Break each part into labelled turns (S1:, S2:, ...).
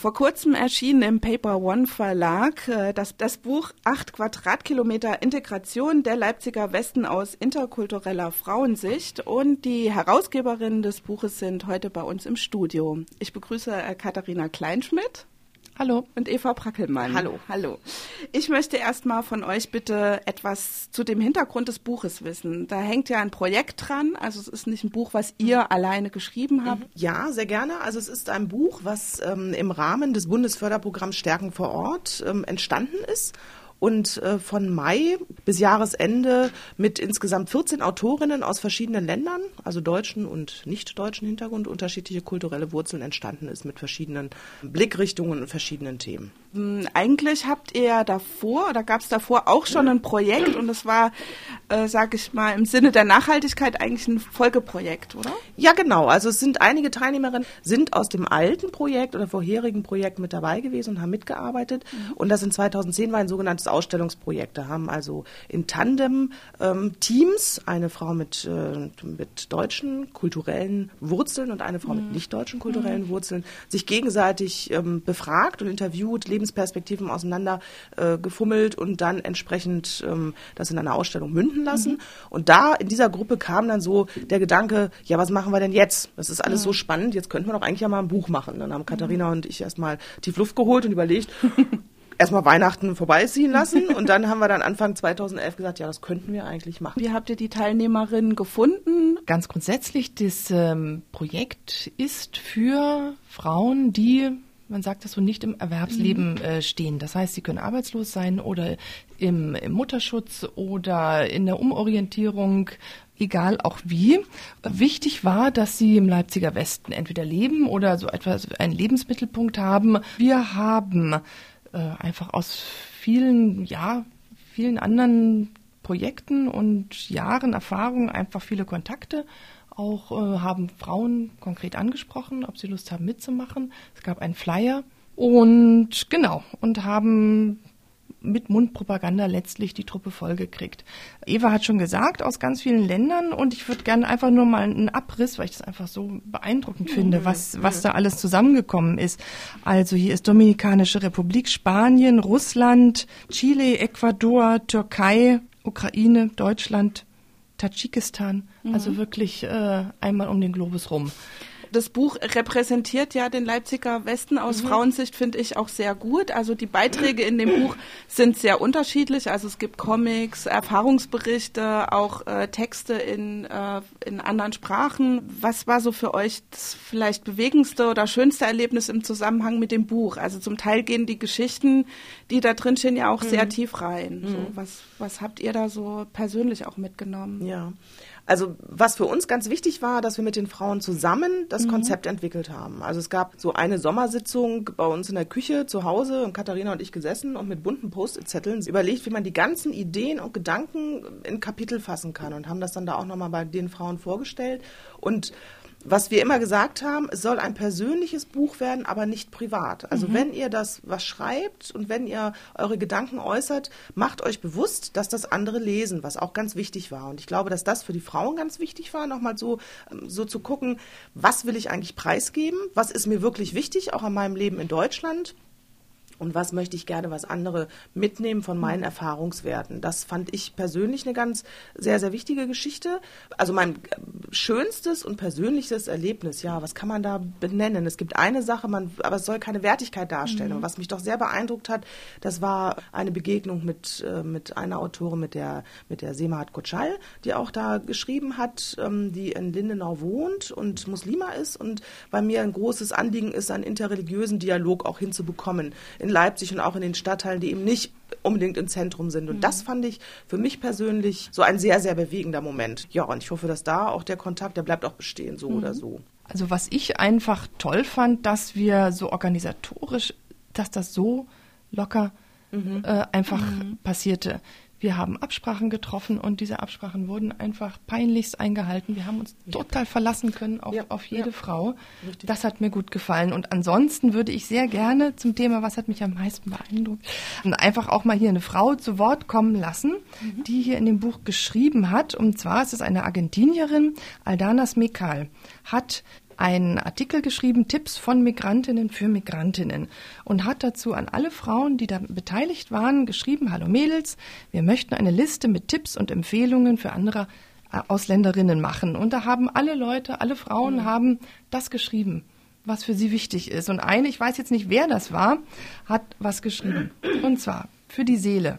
S1: Vor kurzem erschien im Paper One Verlag äh, das, das Buch Acht Quadratkilometer Integration der Leipziger Westen aus interkultureller Frauensicht und die Herausgeberinnen des Buches sind heute bei uns im Studio. Ich begrüße äh, Katharina Kleinschmidt. Hallo. Und Eva Brackelmann.
S2: Hallo.
S1: Hallo. Ich möchte erstmal von euch bitte etwas zu dem Hintergrund des Buches wissen. Da hängt ja ein Projekt dran. Also es ist nicht ein Buch, was ihr mhm. alleine geschrieben habt.
S2: Ja, sehr gerne. Also es ist ein Buch, was ähm, im Rahmen des Bundesförderprogramms Stärken vor Ort ähm, entstanden ist und äh, von Mai bis Jahresende mit insgesamt 14 Autorinnen aus verschiedenen Ländern, also deutschen und nicht deutschen Hintergrund, unterschiedliche kulturelle Wurzeln entstanden ist mit verschiedenen Blickrichtungen und verschiedenen Themen.
S1: Hm, eigentlich habt ihr davor oder gab es davor auch schon ein Projekt und es war, äh, sage ich mal, im Sinne der Nachhaltigkeit eigentlich ein Folgeprojekt, oder?
S2: Ja, genau. Also es sind einige Teilnehmerinnen sind aus dem alten Projekt oder vorherigen Projekt mit dabei gewesen und haben mitgearbeitet. Mhm. Und das in 2010 war ein sogenanntes Ausstellungsprojekt. Da haben also in Tandem ähm, Teams, eine Frau mit, äh, mit deutschen kulturellen Wurzeln und eine Frau mhm. mit nicht deutschen kulturellen mhm. Wurzeln, sich gegenseitig ähm, befragt und interviewt, Lebensperspektiven auseinander äh, gefummelt und dann entsprechend ähm, das in einer Ausstellung münden lassen. Mhm. Und da in dieser Gruppe kam dann so der Gedanke, ja, was machen wir denn jetzt? Das ist alles mhm. so spannend, jetzt könnten wir doch eigentlich ja mal ein Buch machen. Dann haben Katharina mhm. und ich erstmal tief Luft geholt und überlegt, erstmal Weihnachten vorbeiziehen lassen und dann haben wir dann Anfang 2011 gesagt, ja, das könnten wir eigentlich machen.
S1: Wie habt ihr die Teilnehmerinnen gefunden?
S3: Ganz grundsätzlich, das ähm, Projekt ist für Frauen, die man sagt das so, nicht im Erwerbsleben mhm. äh, stehen. Das heißt, sie können arbeitslos sein oder im, im Mutterschutz oder in der Umorientierung, egal auch wie. Wichtig war, dass sie im Leipziger Westen entweder leben oder so etwas, einen Lebensmittelpunkt haben. Wir haben äh, einfach aus vielen, ja, vielen anderen Projekten und Jahren Erfahrung einfach viele Kontakte auch äh, haben Frauen konkret angesprochen, ob sie Lust haben mitzumachen. Es gab einen Flyer und genau und haben mit Mundpropaganda letztlich die Truppe vollgekriegt. Eva hat schon gesagt, aus ganz vielen Ländern und ich würde gerne einfach nur mal einen Abriss, weil ich das einfach so beeindruckend finde, was, was da alles zusammengekommen ist. Also hier ist Dominikanische Republik, Spanien, Russland, Chile, Ecuador, Türkei, Ukraine, Deutschland, Tadschikistan, also mhm. also wirklich äh, einmal um den Globus rum.
S1: Das Buch repräsentiert ja den Leipziger Westen aus mhm. Frauensicht, finde ich auch sehr gut. Also die Beiträge in dem Buch sind sehr unterschiedlich. Also es gibt Comics, Erfahrungsberichte, auch äh, Texte in, äh, in anderen Sprachen. Was war so für euch das vielleicht bewegendste oder schönste Erlebnis im Zusammenhang mit dem Buch? Also zum Teil gehen die Geschichten, die da drin stehen, ja auch mhm. sehr tief rein. So, mhm. was, was habt ihr da so persönlich auch mitgenommen?
S2: Ja. Also was für uns ganz wichtig war, dass wir mit den Frauen zusammen das mhm. Konzept entwickelt haben. Also es gab so eine Sommersitzung bei uns in der Küche zu Hause und Katharina und ich gesessen und mit bunten Post-it-Zetteln überlegt, wie man die ganzen Ideen und Gedanken in Kapitel fassen kann und haben das dann da auch nochmal bei den Frauen vorgestellt und was wir immer gesagt haben, es soll ein persönliches Buch werden, aber nicht privat. Also mhm. wenn ihr das was schreibt und wenn ihr eure Gedanken äußert, macht euch bewusst, dass das andere lesen, was auch ganz wichtig war. Und ich glaube, dass das für die Frauen ganz wichtig war, nochmal so, ähm, so zu gucken, was will ich eigentlich preisgeben? Was ist mir wirklich wichtig, auch an meinem Leben in Deutschland? Und was möchte ich gerne, was andere mitnehmen von meinen Erfahrungswerten. Das fand ich persönlich eine ganz sehr, sehr wichtige Geschichte. Also mein schönstes und persönlichstes Erlebnis, ja, was kann man da benennen? Es gibt eine Sache, man, aber es soll keine Wertigkeit darstellen. Mhm. Und was mich doch sehr beeindruckt hat, das war eine Begegnung mit, äh, mit einer Autorin, mit der, mit der Semahat Kotschal, die auch da geschrieben hat, ähm, die in Lindenau wohnt und Muslima ist und bei mir ein großes Anliegen ist, einen interreligiösen Dialog auch hinzubekommen. In Leipzig und auch in den Stadtteilen, die eben nicht unbedingt im Zentrum sind. Und mhm. das fand ich für mich persönlich so ein sehr, sehr bewegender Moment. Ja, und ich hoffe, dass da auch der Kontakt, der bleibt auch bestehen, so mhm. oder so.
S3: Also was ich einfach toll fand, dass wir so organisatorisch, dass das so locker mhm. äh, einfach mhm. passierte. Wir haben Absprachen getroffen und diese Absprachen wurden einfach peinlichst eingehalten. Wir haben uns ja. total verlassen können auf, ja. auf jede ja. Frau. Richtig. Das hat mir gut gefallen. Und ansonsten würde ich sehr gerne zum Thema, was hat mich am meisten beeindruckt, einfach auch mal hier eine Frau zu Wort kommen lassen, mhm. die hier in dem Buch geschrieben hat. Und zwar ist es eine Argentinierin, Aldana Smekal, hat einen Artikel geschrieben, Tipps von Migrantinnen für Migrantinnen und hat dazu an alle Frauen, die da beteiligt waren, geschrieben, hallo Mädels, wir möchten eine Liste mit Tipps und Empfehlungen für andere äh, Ausländerinnen machen. Und da haben alle Leute, alle Frauen mhm. haben das geschrieben, was für sie wichtig ist. Und eine, ich weiß jetzt nicht, wer das war, hat was geschrieben. Und zwar für die Seele.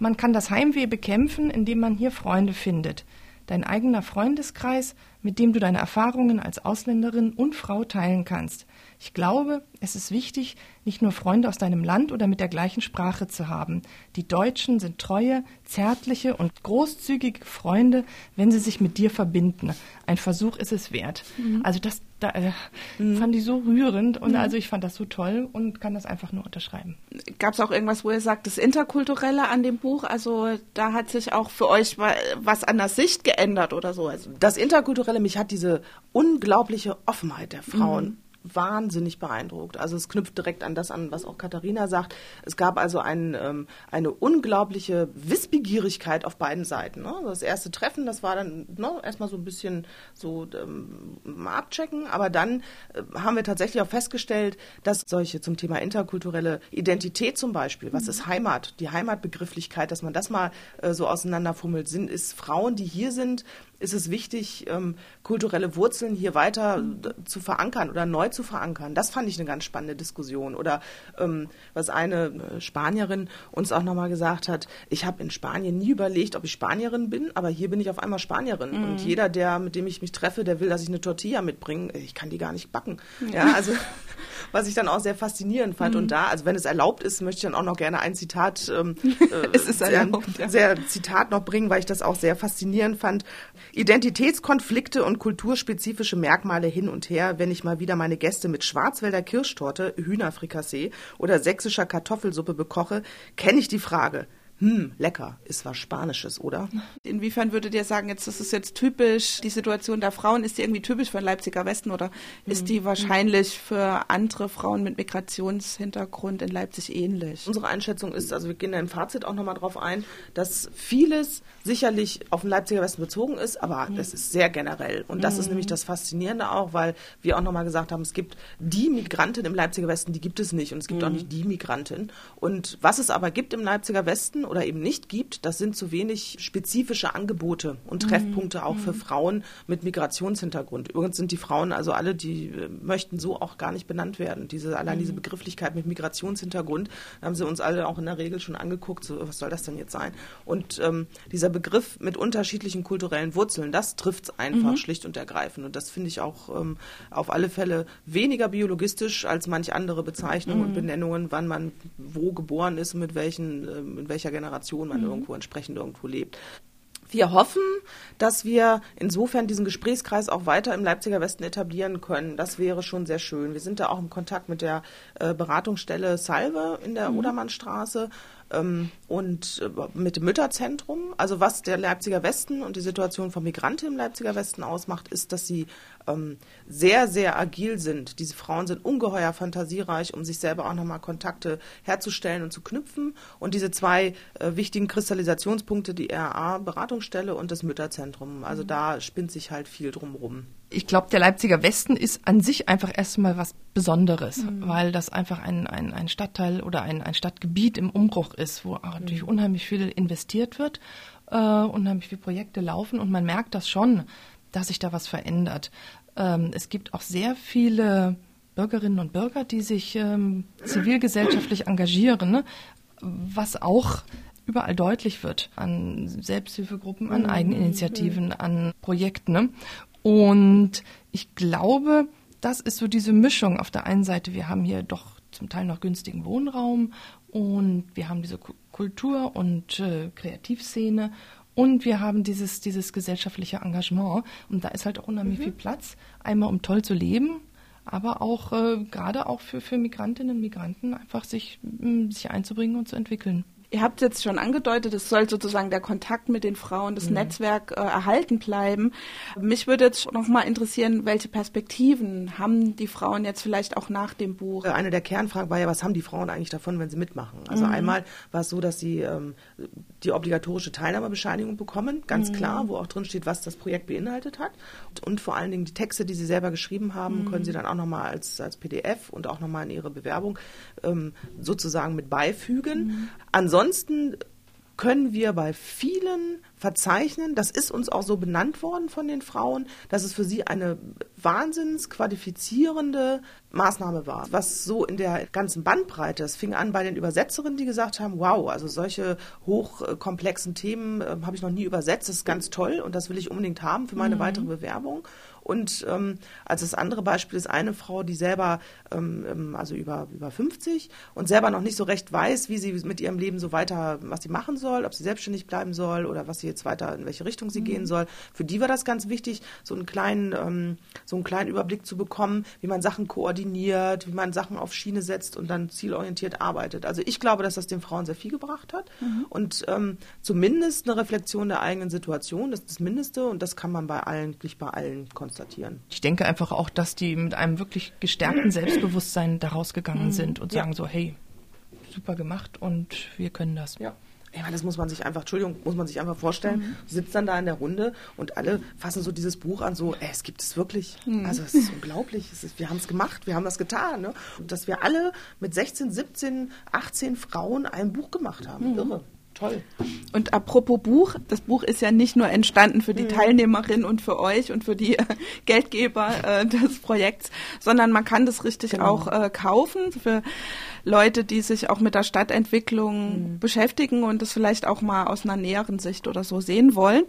S3: Man kann das Heimweh bekämpfen, indem man hier Freunde findet. Dein eigener Freundeskreis, mit dem du deine Erfahrungen als Ausländerin und Frau teilen kannst. Ich glaube, es ist wichtig, nicht nur Freunde aus deinem Land oder mit der gleichen Sprache zu haben. Die Deutschen sind treue, zärtliche und großzügige Freunde, wenn sie sich mit dir verbinden. Ein Versuch ist es wert. Mhm. Also das da, äh, mhm. fand ich so rührend und mhm. also ich fand das so toll und kann das einfach nur unterschreiben.
S1: Gab es auch irgendwas, wo ihr sagt, das Interkulturelle an dem Buch, also da hat sich auch für euch was an der Sicht geändert oder so? Also
S2: das Interkulturelle, mich hat diese unglaubliche Offenheit der Frauen mhm wahnsinnig beeindruckt. Also es knüpft direkt an das an, was auch Katharina sagt. Es gab also ein, ähm, eine unglaubliche Wissbegierigkeit auf beiden Seiten. Ne? Das erste Treffen, das war dann ne, erstmal so ein bisschen so ähm, mal abchecken, aber dann äh, haben wir tatsächlich auch festgestellt, dass solche zum Thema interkulturelle Identität zum Beispiel, was mhm. ist Heimat, die Heimatbegrifflichkeit, dass man das mal äh, so auseinanderfummelt, sind, ist Frauen, die hier sind, ist es wichtig, ähm, kulturelle Wurzeln hier weiter zu verankern oder neu zu verankern. Das fand ich eine ganz spannende Diskussion. Oder ähm, was eine äh, Spanierin uns auch nochmal gesagt hat, ich habe in Spanien nie überlegt, ob ich Spanierin bin, aber hier bin ich auf einmal Spanierin. Mhm. Und jeder, der, mit dem ich mich treffe, der will, dass ich eine Tortilla mitbringe, ich kann die gar nicht backen. Ja, also was ich dann auch sehr faszinierend fand. Mhm. Und da, also wenn es erlaubt ist, möchte ich dann auch noch gerne ein Zitat, ähm, äh, es ist erlaubt, sehr, ja. sehr Zitat noch bringen, weil ich das auch sehr faszinierend fand. Identitätskonflikte und kulturspezifische Merkmale hin und her, wenn ich mal wieder meine Gäste mit Schwarzwälder Kirschtorte, Hühnerfrikassee oder sächsischer Kartoffelsuppe bekoche, kenne ich die Frage, hm, lecker, ist was Spanisches, oder?
S1: Inwiefern würdet ihr sagen, jetzt das ist jetzt typisch, die Situation der Frauen, ist die irgendwie typisch für den Leipziger Westen oder mhm. ist die wahrscheinlich für andere Frauen mit Migrationshintergrund in Leipzig ähnlich?
S2: Unsere Einschätzung ist, also wir gehen da im Fazit auch nochmal drauf ein, dass vieles sicherlich auf den Leipziger Westen bezogen ist, aber mhm. das ist sehr generell. Und das mhm. ist nämlich das Faszinierende auch, weil wir auch nochmal gesagt haben, es gibt die Migrantin im Leipziger Westen, die gibt es nicht und es gibt auch mhm. nicht die Migrantin. Und was es aber gibt im Leipziger Westen, oder eben nicht gibt, das sind zu wenig spezifische Angebote und mhm. Treffpunkte auch mhm. für Frauen mit Migrationshintergrund. Übrigens sind die Frauen also alle, die äh, möchten so auch gar nicht benannt werden. Diese, allein mhm. diese Begrifflichkeit mit Migrationshintergrund, haben sie uns alle auch in der Regel schon angeguckt, so, was soll das denn jetzt sein? Und ähm, dieser Begriff mit unterschiedlichen kulturellen Wurzeln, das trifft es einfach mhm. schlicht und ergreifend. Und das finde ich auch ähm, auf alle Fälle weniger biologistisch als manch andere Bezeichnungen und mhm. Benennungen, wann man wo geboren ist, mit welchen, äh, mit welcher Generation man mhm. irgendwo entsprechend irgendwo lebt. Wir hoffen, dass wir insofern diesen Gesprächskreis auch weiter im Leipziger Westen etablieren können. Das wäre schon sehr schön. Wir sind da auch im Kontakt mit der äh, Beratungsstelle Salve in der mhm. Odermannstraße und äh, mit dem Mütterzentrum. Also was der Leipziger Westen und die Situation von Migranten im Leipziger Westen ausmacht, ist, dass sie ähm, sehr, sehr agil sind. Diese Frauen sind ungeheuer fantasiereich, um sich selber auch nochmal Kontakte herzustellen und zu knüpfen. Und diese zwei äh, wichtigen Kristallisationspunkte, die RA-Beratungsstelle und das Mütterzentrum, also mhm. da spinnt sich halt viel drumherum
S3: ich glaube, der Leipziger Westen ist an sich einfach erstmal was Besonderes, mhm. weil das einfach ein, ein, ein Stadtteil oder ein, ein Stadtgebiet im Umbruch ist, wo auch natürlich mhm. unheimlich viel investiert wird, äh, unheimlich viele Projekte laufen und man merkt das schon, dass sich da was verändert. Ähm, es gibt auch sehr viele Bürgerinnen und Bürger, die sich ähm, zivilgesellschaftlich engagieren, ne? was auch überall deutlich wird an Selbsthilfegruppen, an mhm. Eigeninitiativen, an Projekten. Ne? Und ich glaube, das ist so diese Mischung. Auf der einen Seite, wir haben hier doch zum Teil noch günstigen Wohnraum und wir haben diese Kultur- und äh, Kreativszene und wir haben dieses, dieses gesellschaftliche Engagement. Und da ist halt auch unheimlich mhm. viel Platz, einmal um toll zu leben, aber auch äh, gerade auch für, für Migrantinnen und Migranten einfach sich, sich einzubringen und zu entwickeln.
S1: Ihr habt jetzt schon angedeutet, es soll sozusagen der Kontakt mit den Frauen, das mhm. Netzwerk äh, erhalten bleiben. Mich würde jetzt noch mal interessieren, welche Perspektiven haben die Frauen jetzt vielleicht auch nach dem Buch?
S2: Eine der Kernfragen war ja, was haben die Frauen eigentlich davon, wenn sie mitmachen? Also mhm. einmal war es so, dass sie ähm, die obligatorische Teilnahmebescheinigung bekommen, ganz mhm. klar, wo auch drin steht, was das Projekt beinhaltet hat. Und, und, vor allen Dingen die Texte, die sie selber geschrieben haben, mhm. können sie dann auch nochmal als, als PDF und auch nochmal in ihre Bewerbung ähm, sozusagen mit beifügen. Mhm. Ansonsten können wir bei vielen verzeichnen, das ist uns auch so benannt worden von den Frauen, dass es für sie eine wahnsinns qualifizierende Maßnahme war. Was so in der ganzen Bandbreite, es fing an bei den Übersetzerinnen, die gesagt haben, wow, also solche hochkomplexen Themen äh, habe ich noch nie übersetzt, das ist ganz toll und das will ich unbedingt haben für meine mhm. weitere Bewerbung. Und ähm, als das andere Beispiel ist eine Frau, die selber, ähm, ähm also über, über 50 und selber noch nicht so recht weiß, wie sie mit ihrem Leben so weiter, was sie machen soll, ob sie selbstständig bleiben soll oder was sie jetzt weiter, in welche Richtung sie mhm. gehen soll. Für die war das ganz wichtig, so einen kleinen, ähm, so einen kleinen Überblick zu bekommen, wie man Sachen koordiniert, wie man Sachen auf Schiene setzt und dann zielorientiert arbeitet. Also ich glaube, dass das den Frauen sehr viel gebracht hat mhm. und ähm, zumindest eine Reflexion der eigenen Situation, das ist das Mindeste und das kann man bei allen, nicht bei allen konstatieren konstatieren.
S3: Ich denke einfach auch, dass die mit einem wirklich gestärkten Selbstbewusstsein daraus gegangen mhm. sind und sagen so, hey, super gemacht und wir können das.
S2: Ja. Ja, das muss man sich einfach, Entschuldigung, muss man sich einfach vorstellen. Mhm. Du sitzt dann da in der Runde und alle fassen so dieses Buch an, so, ey, es gibt es wirklich. Mhm. Also es ist unglaublich. Es ist, wir haben es gemacht, wir haben das getan. Ne? Und dass wir alle mit 16, 17, 18 Frauen ein Buch gemacht haben. Mhm. Irre. Toll.
S1: Und apropos Buch, das Buch ist ja nicht nur entstanden für die mhm. Teilnehmerin und für euch und für die Geldgeber äh, des Projekts, sondern man kann das richtig genau. auch äh, kaufen für Leute, die sich auch mit der Stadtentwicklung mhm. beschäftigen und das vielleicht auch mal aus einer näheren Sicht oder so sehen wollen.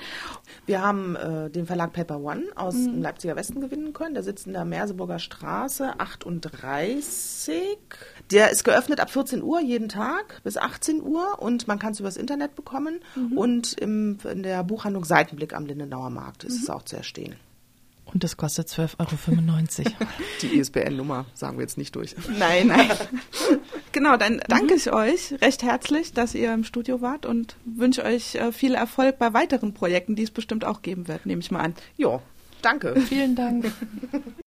S2: Wir haben äh, den Verlag Paper One aus mhm. dem Leipziger Westen gewinnen können. Der sitzt in der Merseburger Straße 38. Der ist geöffnet ab 14 Uhr jeden Tag bis 18 Uhr und man kann es übers Internet bekommen. Mhm. Und im, in der Buchhandlung Seitenblick am Lindenauer Markt ist es mhm. auch zu erstehen.
S3: Und das kostet 12,95 Euro.
S2: Die ISBN-Nummer sagen wir jetzt nicht durch.
S1: Nein, nein. genau, dann danke ich euch recht herzlich, dass ihr im Studio wart und wünsche euch äh, viel Erfolg bei weiteren Projekten, die es bestimmt auch geben wird, nehme ich mal an.
S2: Ja, danke.
S3: Vielen Dank.